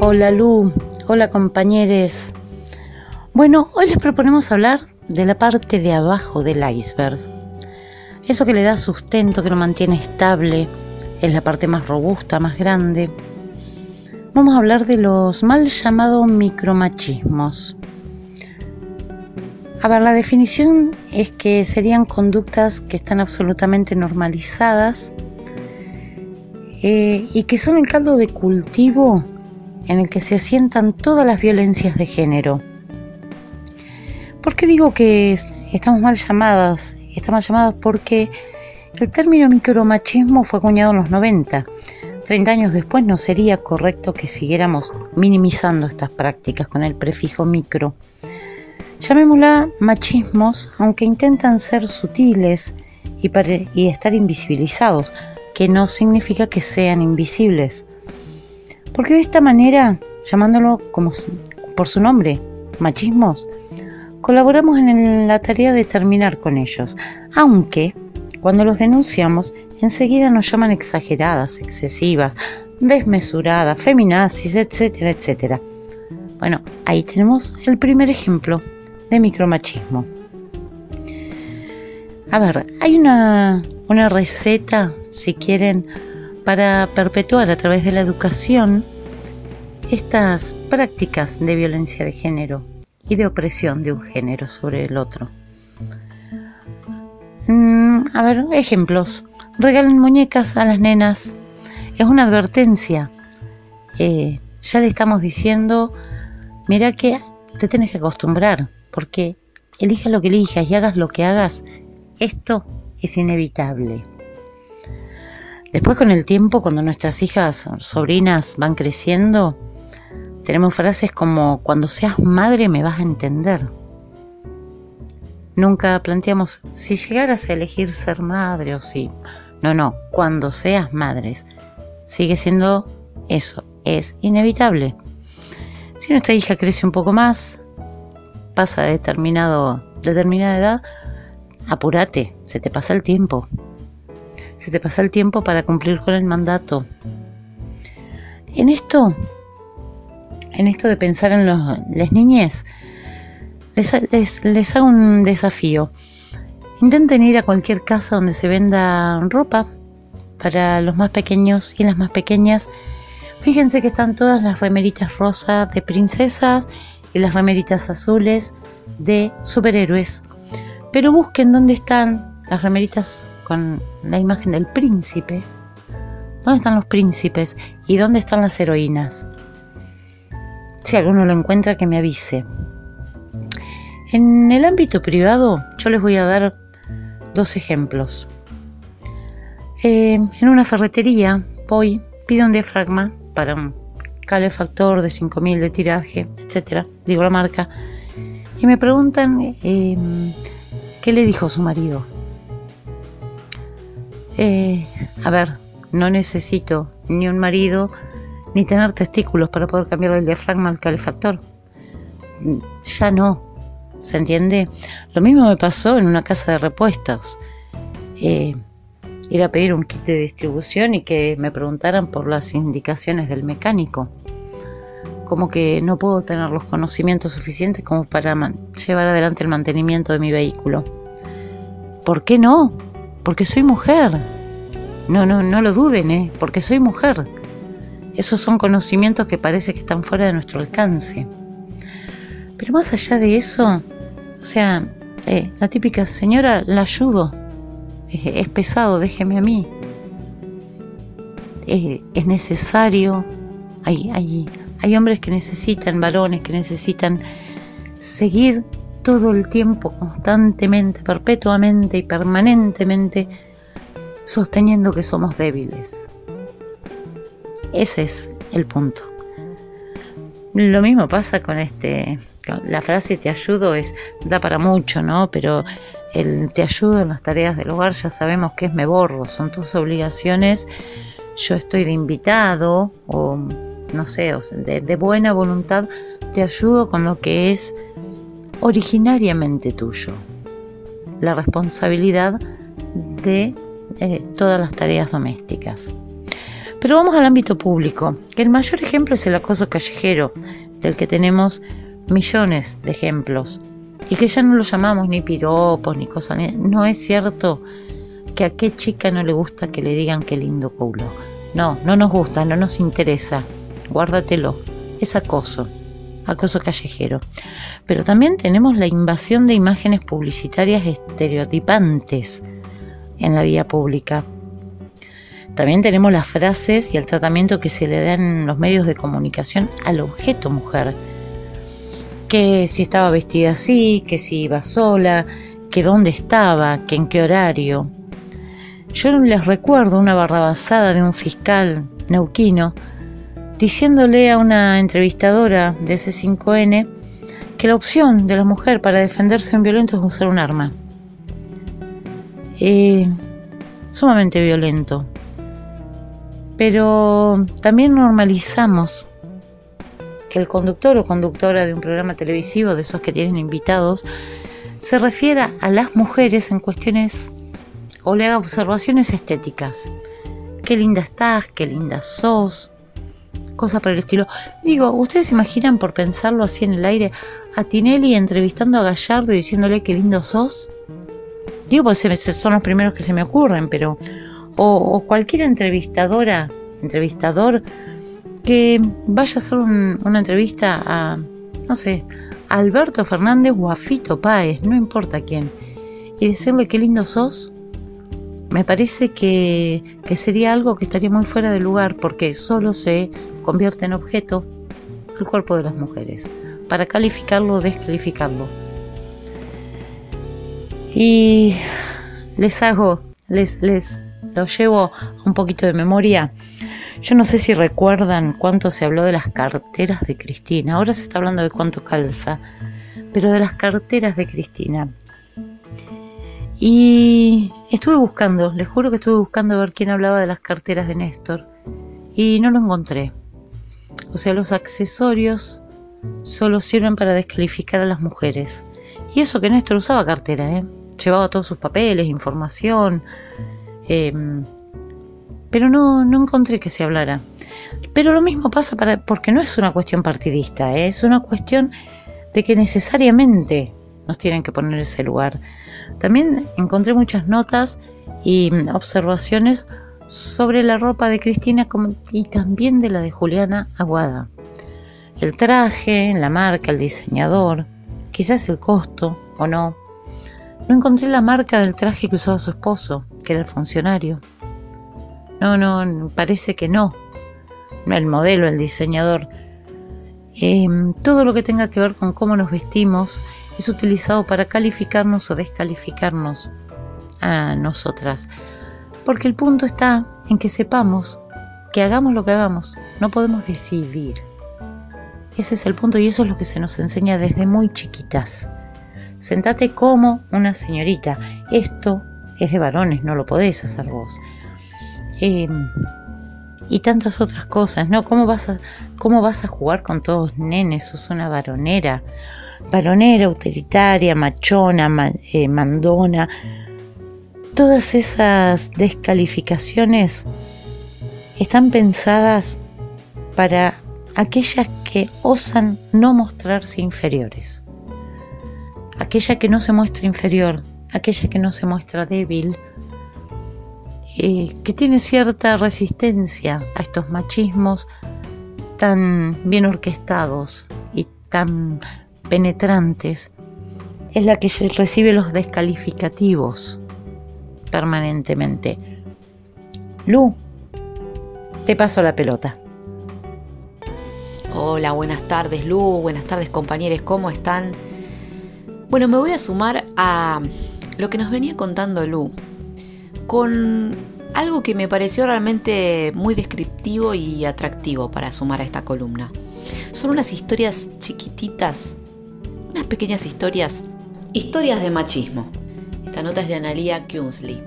Hola Lu, hola compañeros. Bueno, hoy les proponemos hablar de la parte de abajo del iceberg. Eso que le da sustento, que lo mantiene estable, es la parte más robusta, más grande. Vamos a hablar de los mal llamados micromachismos. A ver, la definición es que serían conductas que están absolutamente normalizadas eh, y que son el caldo de cultivo en el que se asientan todas las violencias de género. ¿Por qué digo que estamos mal llamadas? Estamos llamadas porque el término micromachismo fue acuñado en los 90. 30 años después no sería correcto que siguiéramos minimizando estas prácticas con el prefijo micro. Llamémosla machismos, aunque intentan ser sutiles y estar invisibilizados, que no significa que sean invisibles. Porque de esta manera, llamándolo como por su nombre, machismos, colaboramos en la tarea de terminar con ellos, aunque cuando los denunciamos enseguida nos llaman exageradas, excesivas, desmesuradas, feminazis, etcétera, etcétera. Bueno, ahí tenemos el primer ejemplo de micromachismo. A ver, hay una, una receta, si quieren, para perpetuar a través de la educación estas prácticas de violencia de género y de opresión de un género sobre el otro. Mm, a ver, ejemplos. Regalen muñecas a las nenas. Es una advertencia. Eh, ya le estamos diciendo, mira que te tienes que acostumbrar, porque elijas lo que elijas y hagas lo que hagas, esto es inevitable. Después con el tiempo, cuando nuestras hijas, sobrinas van creciendo, tenemos frases como, cuando seas madre me vas a entender. Nunca planteamos, si llegaras a elegir ser madre o si... No, no, cuando seas madre. Sigue siendo eso, es inevitable. Si nuestra hija crece un poco más, pasa de determinado, determinada edad, apúrate, se te pasa el tiempo se te pasa el tiempo para cumplir con el mandato. En esto, en esto de pensar en los, las niñez, les, les, hago un desafío. Intenten ir a cualquier casa donde se venda ropa para los más pequeños y las más pequeñas. Fíjense que están todas las remeritas rosas de princesas y las remeritas azules de superhéroes. Pero busquen dónde están las remeritas con la imagen del príncipe. ¿Dónde están los príncipes y dónde están las heroínas? Si alguno lo encuentra, que me avise. En el ámbito privado, yo les voy a dar dos ejemplos. Eh, en una ferretería voy, pido un diafragma para un calefactor de 5000 de tiraje, etcétera, digo la marca, y me preguntan eh, qué le dijo su marido. Eh, a ver, no necesito ni un marido ni tener testículos para poder cambiar el diafragma al calefactor. Ya no, ¿se entiende? Lo mismo me pasó en una casa de repuestos. Eh, ir a pedir un kit de distribución y que me preguntaran por las indicaciones del mecánico. Como que no puedo tener los conocimientos suficientes como para llevar adelante el mantenimiento de mi vehículo. ¿Por qué no? porque soy mujer. No, no, no lo duden, ¿eh? porque soy mujer. Esos son conocimientos que parece que están fuera de nuestro alcance. Pero más allá de eso, o sea, eh, la típica señora, la ayudo. Es, pesado, déjeme a mí. es necesario. Hay, hay, hay hombres que necesitan, varones que necesitan seguir todo el tiempo, constantemente, perpetuamente y permanentemente, sosteniendo que somos débiles. Ese es el punto. Lo mismo pasa con este, la frase te ayudo es, da para mucho, ¿no? Pero el te ayudo en las tareas del hogar ya sabemos que es me borro, son tus obligaciones, yo estoy de invitado o no sé, de buena voluntad, te ayudo con lo que es originariamente tuyo. La responsabilidad de eh, todas las tareas domésticas. Pero vamos al ámbito público, que el mayor ejemplo es el acoso callejero, del que tenemos millones de ejemplos, y que ya no lo llamamos ni piropos ni cosas. No es cierto que a qué chica no le gusta que le digan qué lindo culo. No, no nos gusta, no nos interesa. Guárdatelo. Es acoso acoso callejero. Pero también tenemos la invasión de imágenes publicitarias estereotipantes en la vía pública. También tenemos las frases y el tratamiento que se le dan en los medios de comunicación al objeto mujer. Que si estaba vestida así, que si iba sola, que dónde estaba, que en qué horario. Yo les recuerdo una barrabasada de un fiscal neuquino diciéndole a una entrevistadora de C5N que la opción de la mujer para defenderse de un violento es usar un arma. Eh, sumamente violento. Pero también normalizamos que el conductor o conductora de un programa televisivo, de esos que tienen invitados, se refiera a las mujeres en cuestiones o le haga observaciones estéticas. Qué linda estás, qué linda sos, cosas por el estilo. Digo, ¿ustedes imaginan por pensarlo así en el aire a Tinelli entrevistando a Gallardo y diciéndole qué lindo sos? Digo, pues son los primeros que se me ocurren, pero... O, cualquier entrevistadora, entrevistador, que vaya a hacer una entrevista a, no sé, Alberto Fernández o a Fito Páez, no importa quién, y decirle qué lindo sos, me parece que, que, sería algo que estaría muy fuera de lugar porque solo se convierte en objeto el cuerpo de las mujeres, para calificarlo o descalificarlo. Y les hago, les, les lo llevo un poquito de memoria. Yo no sé si recuerdan cuánto se habló de las carteras de Cristina. Ahora se está hablando de cuánto calza, pero de las carteras de Cristina. Y estuve buscando, les juro que estuve buscando a ver quién hablaba de las carteras de Néstor y no lo encontré. O sea, los accesorios solo sirven para descalificar a las mujeres. Y eso que Néstor usaba cartera, ¿eh? Llevaba todos sus papeles, información. Em, pero no, no encontré que se hablara. Pero lo mismo pasa para, porque no es una cuestión partidista, ¿eh? es una cuestión de que necesariamente nos tienen que poner ese lugar. También encontré muchas notas y observaciones sobre la ropa de Cristina y también de la de Juliana Aguada. El traje, la marca, el diseñador, quizás el costo o no. No encontré la marca del traje que usaba su esposo, que era el funcionario. No, no, parece que no. El modelo, el diseñador. Em, todo lo que tenga que ver con cómo nos vestimos es utilizado para calificarnos o descalificarnos a nosotras. Porque el punto está en que sepamos que hagamos lo que hagamos, no podemos decidir. Ese es el punto y eso es lo que se nos enseña desde muy chiquitas. Sentate como una señorita. Esto es de varones, no lo podés hacer vos. Em, y tantas otras cosas, ¿no? ¿Cómo vas, a, ¿Cómo vas a jugar con todos nenes? Sos una varonera. Varonera, autoritaria, machona, eh, mandona todas esas descalificaciones están pensadas para aquellas que osan no mostrarse inferiores. Aquella que no se muestra inferior, aquella que no se muestra débil, eh, que tiene cierta resistencia a estos machismos tan bien orquestados y tan penetrantes, es la que recibe los descalificativos permanentemente. Lu, te paso la pelota. Hola, buenas tardes Lu, buenas tardes compañeros, ¿cómo están? Bueno, me voy a sumar a lo que nos venía contando Lu, con algo que me pareció realmente muy descriptivo y atractivo para sumar a esta columna. Son unas historias chiquititas, unas pequeñas historias, historias de machismo. Esta nota es de Analia Kunsley.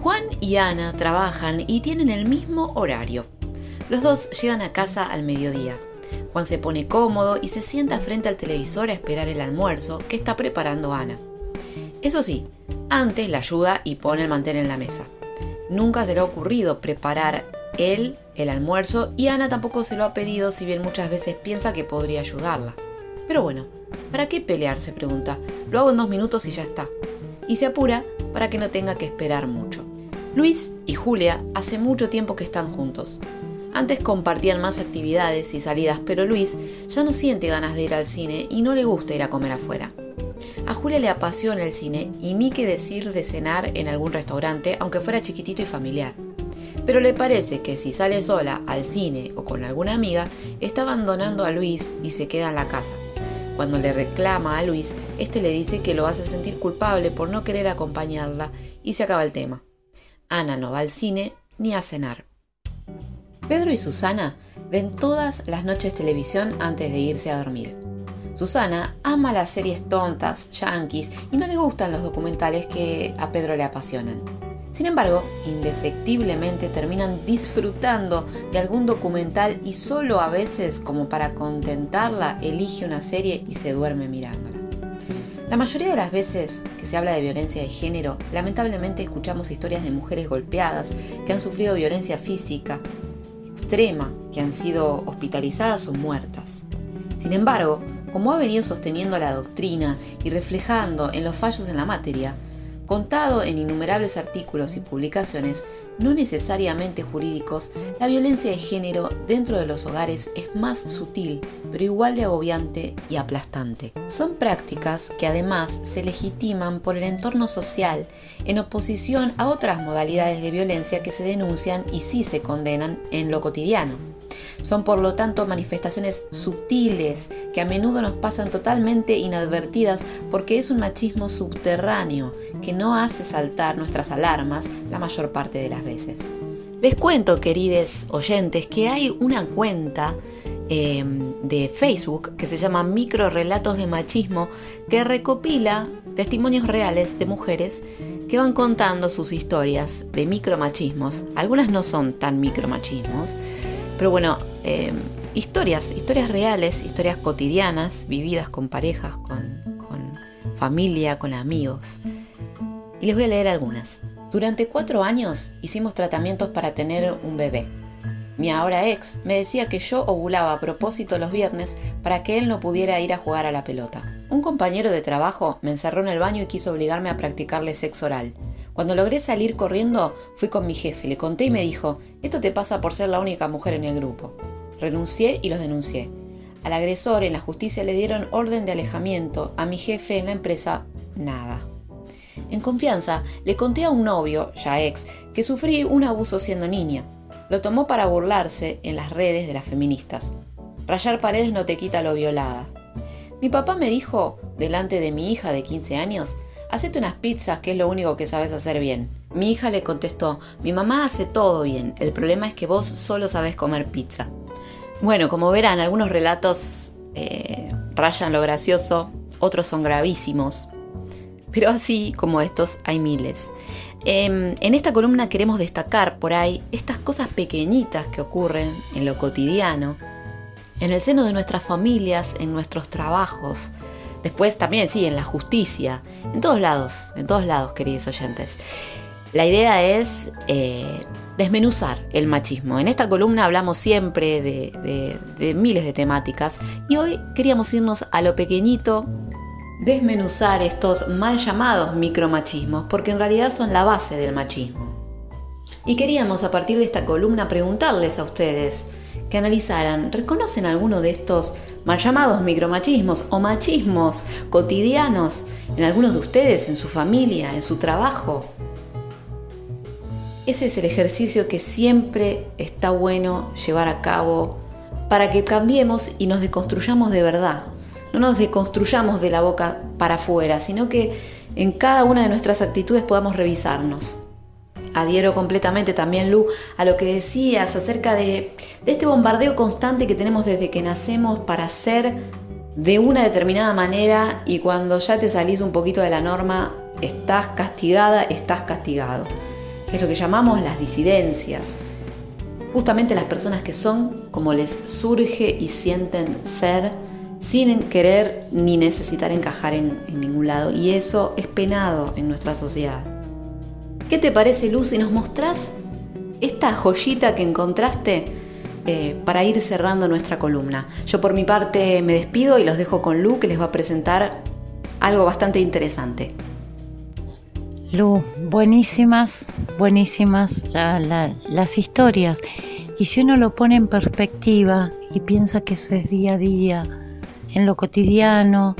Juan y Ana trabajan y tienen el mismo horario. Los dos llegan a casa al mediodía. Juan se pone cómodo y se sienta frente al televisor a esperar el almuerzo que está preparando Ana. Eso sí, antes la ayuda y pone el mantel en la mesa. Nunca se le ha ocurrido preparar él el almuerzo y Ana tampoco se lo ha pedido si bien muchas veces piensa que podría ayudarla. Pero bueno, ¿para qué pelear? se pregunta. Lo hago en dos minutos y ya está. Y se apura para que no tenga que esperar mucho. Luis y Julia hace mucho tiempo que están juntos. Antes compartían más actividades y salidas, pero Luis ya no siente ganas de ir al cine y no le gusta ir a comer afuera. A Julia le apasiona el cine y ni que decir de cenar en algún restaurante, aunque fuera chiquitito y familiar. Pero le parece que si sale sola al cine o con alguna amiga, está abandonando a Luis y se queda en la casa. Cuando le reclama a Luis, este le dice que lo hace sentir culpable por no querer acompañarla y se acaba el tema. Ana no va al cine ni a cenar. Pedro y Susana ven todas las noches televisión antes de irse a dormir. Susana ama las series tontas, yankees y no le gustan los documentales que a Pedro le apasionan. Sin embargo, indefectiblemente terminan disfrutando de algún documental y solo a veces, como para contentarla, elige una serie y se duerme mirándola. La mayoría de las veces que se habla de violencia de género, lamentablemente escuchamos historias de mujeres golpeadas que han sufrido violencia física extrema, que han sido hospitalizadas o muertas. Sin embargo, como ha venido sosteniendo la doctrina y reflejando en los fallos en la materia, contado en innumerables artículos y publicaciones, no necesariamente jurídicos, la violencia de género dentro de los hogares es más sutil, pero igual de agobiante y aplastante. Son prácticas que además se legitiman por el entorno social en oposición a otras modalidades de violencia que se denuncian y sí se condenan en lo cotidiano. Son por lo tanto manifestaciones sutiles que a menudo nos pasan totalmente inadvertidas porque es un machismo subterráneo que no hace saltar nuestras alarmas la mayor parte de las veces. Les cuento, queridos oyentes, que hay una cuenta em, de Facebook que se llama Micro Relatos de Machismo que recopila testimonios reales de mujeres que van contando sus historias de micromachismos. Algunas no son tan micromachismos, pero bueno, em, historias, historias reales, historias cotidianas, vividas con parejas, con familia, con amigos. Y les voy a leer algunas. Durante cuatro años hicimos tratamientos para tener un bebé. Mi ahora ex me decía que yo ovulaba a propósito los viernes para que él no pudiera ir a jugar a la pelota. Un compañero de trabajo me encerró en el baño y quiso obligarme a practicarle sexo oral. Cuando logré salir corriendo, fui con mi jefe, le conté y me dijo, esto te pasa por ser la única mujer en el grupo. Renuncié y los denuncié. Al agresor en la justicia le dieron orden de alejamiento, a mi jefe en la empresa nada. En confianza, le conté a un novio, ya ex, que sufrí un abuso siendo niña. Lo tomó para burlarse en las redes de las feministas. Rayar paredes no te quita lo violada. Mi papá me dijo, delante de mi hija de 15 años, hacete unas pizzas que es lo único que sabes hacer bien. Mi hija le contestó, mi mamá hace todo bien, el problema es que vos solo sabes comer pizza. Bueno, como verán, algunos relatos eh, rayan lo gracioso, otros son gravísimos, pero así como estos hay miles. Em, en esta columna queremos destacar por ahí estas cosas pequeñitas que ocurren en lo cotidiano, en el seno de nuestras familias, en nuestros trabajos, Después también, sí, en la justicia, en todos lados, en todos lados, queridos oyentes. La idea es eh, desmenuzar el machismo. En esta columna hablamos siempre de, miles de temáticas y hoy queríamos irnos a lo pequeñito, desmenuzar estos mal llamados micromachismos, porque en realidad son la base del machismo. Y queríamos a partir de esta columna preguntarles a ustedes que analizaran, ¿reconocen alguno de estos mal llamados micromachismos o machismos cotidianos en algunos de ustedes, en su familia, en su trabajo. Ese es el ejercicio que siempre está bueno llevar a cabo para que cambiemos y nos deconstruyamos de verdad. No nos deconstruyamos de la boca para afuera, sino que en cada una de nuestras actitudes podamos revisarnos. Adhiero completamente también, Lu, a lo que decías acerca de, este bombardeo constante que tenemos desde que nacemos para ser de una determinada manera y cuando ya te salís un poquito de la norma, estás castigada, estás castigado. Es lo que llamamos las disidencias. Justamente las personas que son como les surge y sienten ser sin querer ni necesitar encajar en ningún lado. Y eso es penado en nuestra sociedad. ¿Qué te parece, Luz, si nos mostrás esta joyita que encontraste eh, para ir cerrando nuestra columna. Yo por mi parte me despido y los dejo con Lu que les va a presentar algo bastante interesante. Lu, buenísimas, buenísimas las historias. Y si uno lo pone en perspectiva y piensa que eso es día a día, en lo cotidiano,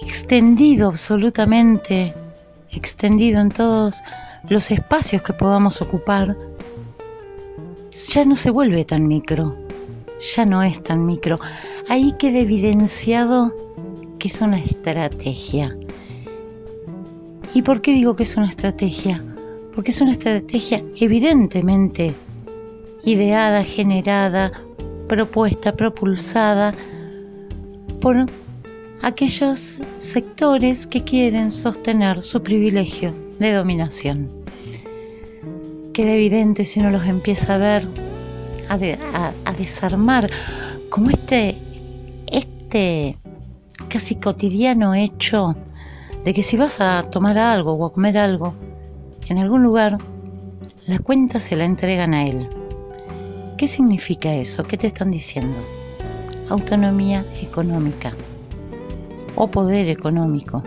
extendido absolutamente, extendido en todos los espacios que podamos ocupar, ya no se vuelve tan micro, ya no es tan micro. Ahí queda evidenciado que es una estrategia. ¿Y por qué digo que es una estrategia? Porque es una estrategia evidentemente ideada, generada, propuesta, propulsada por aquellos sectores que quieren sostener su privilegio de dominación. Queda evidente si uno los empieza a ver, a, desarmar, como este, este casi cotidiano hecho de que si vas a tomar algo o a comer algo en algún lugar, la cuenta se la entregan a él. ¿Qué significa eso? ¿Qué te están diciendo? Autonomía económica o poder económico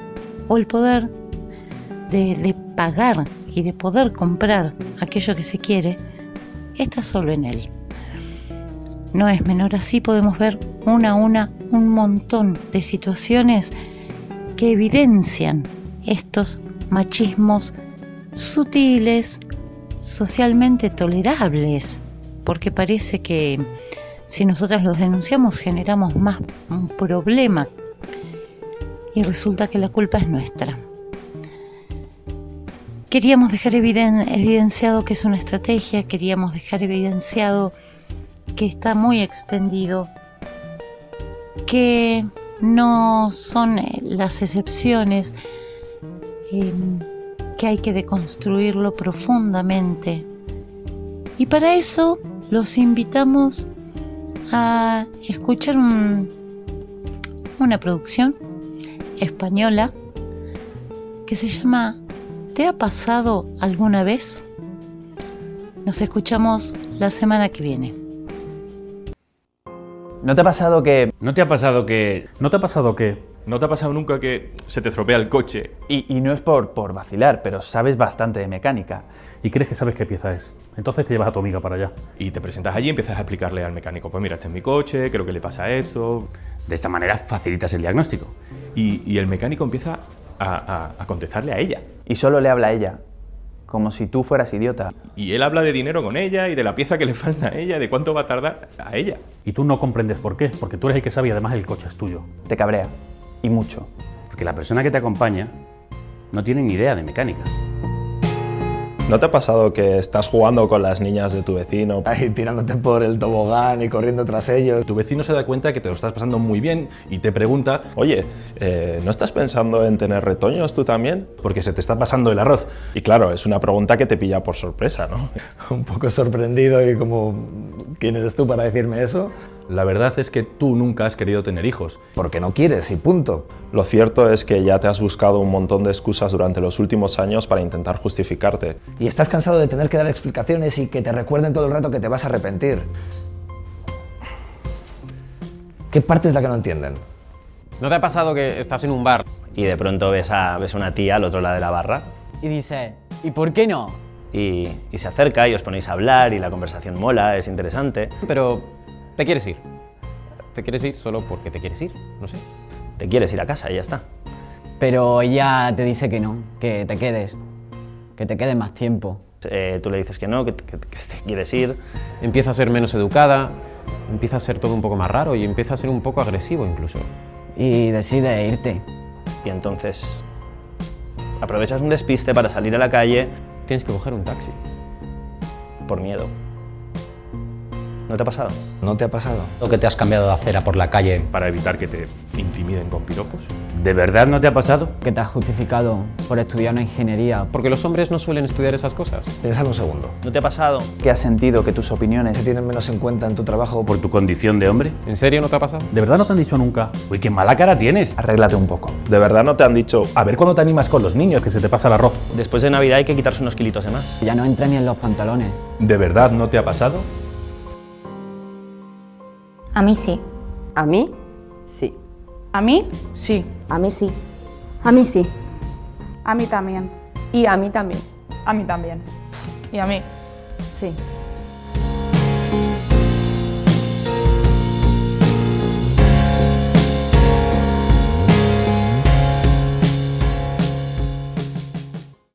o el poder de, pagar y de poder comprar aquello que se quiere está solo en él. No es menor, así podemos ver una a una un montón de situaciones que evidencian estos machismos sutiles, socialmente tolerables, porque parece que si nosotras los denunciamos generamos más un problema y resulta que la culpa es nuestra. Queríamos dejar evidenciado que es una estrategia, queríamos dejar evidenciado que está muy extendido, que no son eh, las excepciones, em, que hay que deconstruirlo profundamente. Y para eso los invitamos a escuchar una producción española que se llama ¿Te ha pasado alguna vez? Nos escuchamos la semana que viene. ¿No te ha pasado que... ¿No te ha pasado que... ¿No te ha pasado que... ¿No te ha pasado nunca que se te estropea el coche? Y, no es por, por vacilar, pero sabes bastante de mecánica. Y crees que sabes qué pieza es. Entonces te llevas a tu amiga para allá. Y te presentas allí y empiezas a explicarle al mecánico, pues mira, este es mi coche, creo que le pasa esto. De esta manera facilitas el diagnóstico. Y, el mecánico empieza a, contestarle a ella. Y solo le habla a ella, como si tú fueras idiota. Y él habla de dinero con ella y de la pieza que le falta a ella, de cuánto va a tardar a ella. Y tú no comprendes por qué, porque tú eres el que sabe y además el coche es tuyo. Te cabrea, y mucho. Porque la persona que te acompaña no tiene ni idea de mecánica. ¿No te ha pasado que estás jugando con las niñas de tu vecino? Ahí tirándote por el tobogán y corriendo tras ellos. Tu vecino se da cuenta que te lo estás pasando muy bien y te pregunta, oye, eh, ¿no estás pensando en tener retoños tú también? Porque se te está pasando el arroz. Y claro, es una pregunta que te pilla por sorpresa, ¿no? Un poco sorprendido y como, ¿quién eres tú para decirme eso? La verdad es que tú nunca has querido tener hijos. Porque no quieres y punto. Lo cierto es que ya te has buscado un montón de excusas durante los últimos años para intentar justificarte. Y estás cansado de tener que dar explicaciones y que te recuerden todo el rato que te vas a arrepentir. ¿Qué parte es la que no entienden? ¿No te ha pasado que estás en un bar y de pronto ves a, ves una tía al otro lado de la barra? Y dice, ¿y por qué no? Y, y se acerca y os ponéis a hablar y la conversación mola, es interesante. Pero te quieres ir. Te quieres ir solo porque te quieres ir, no sé. Te quieres ir a casa y ya está. Pero ella te dice que no, que te quedes, que te quedes más tiempo. Eh, tú le dices que no, que, te quieres ir. Empieza a ser menos educada, empieza a ser todo un poco más raro y empieza a ser un poco agresivo incluso. Y decide irte. Y entonces aprovechas un despiste para salir a la calle. Tienes que coger un taxi. Por miedo. ¿No te ha pasado? ¿No te ha pasado? Lo que te has cambiado de acera por la calle. Para evitar que te intimiden con piropos. ¿De verdad no te ha pasado? Que te has justificado por estudiar una ingeniería. Porque los hombres no suelen estudiar esas cosas. Piénsalo un segundo. ¿No te ha pasado? ¿Que has sentido que tus opiniones ¿Se tienen menos en cuenta en tu trabajo? ¿Por tu condición de hombre? ¿En serio no te ha pasado? ¿De verdad no te han dicho nunca? Uy, qué mala cara tienes. Arréglate un poco. ¿De verdad no te han dicho A ver cuándo te animas con los niños, que se te pasa el arroz. Después de Navidad hay que quitarse unos kilitos de más. Ya no entra ni en los pantalones. ¿De verdad no te ha pasado? A mí sí. ¿A mí? Sí. ¿A mí? Sí. A mí sí. A mí sí. A mí también. Y a mí también. A mí también. Y a mí. Sí.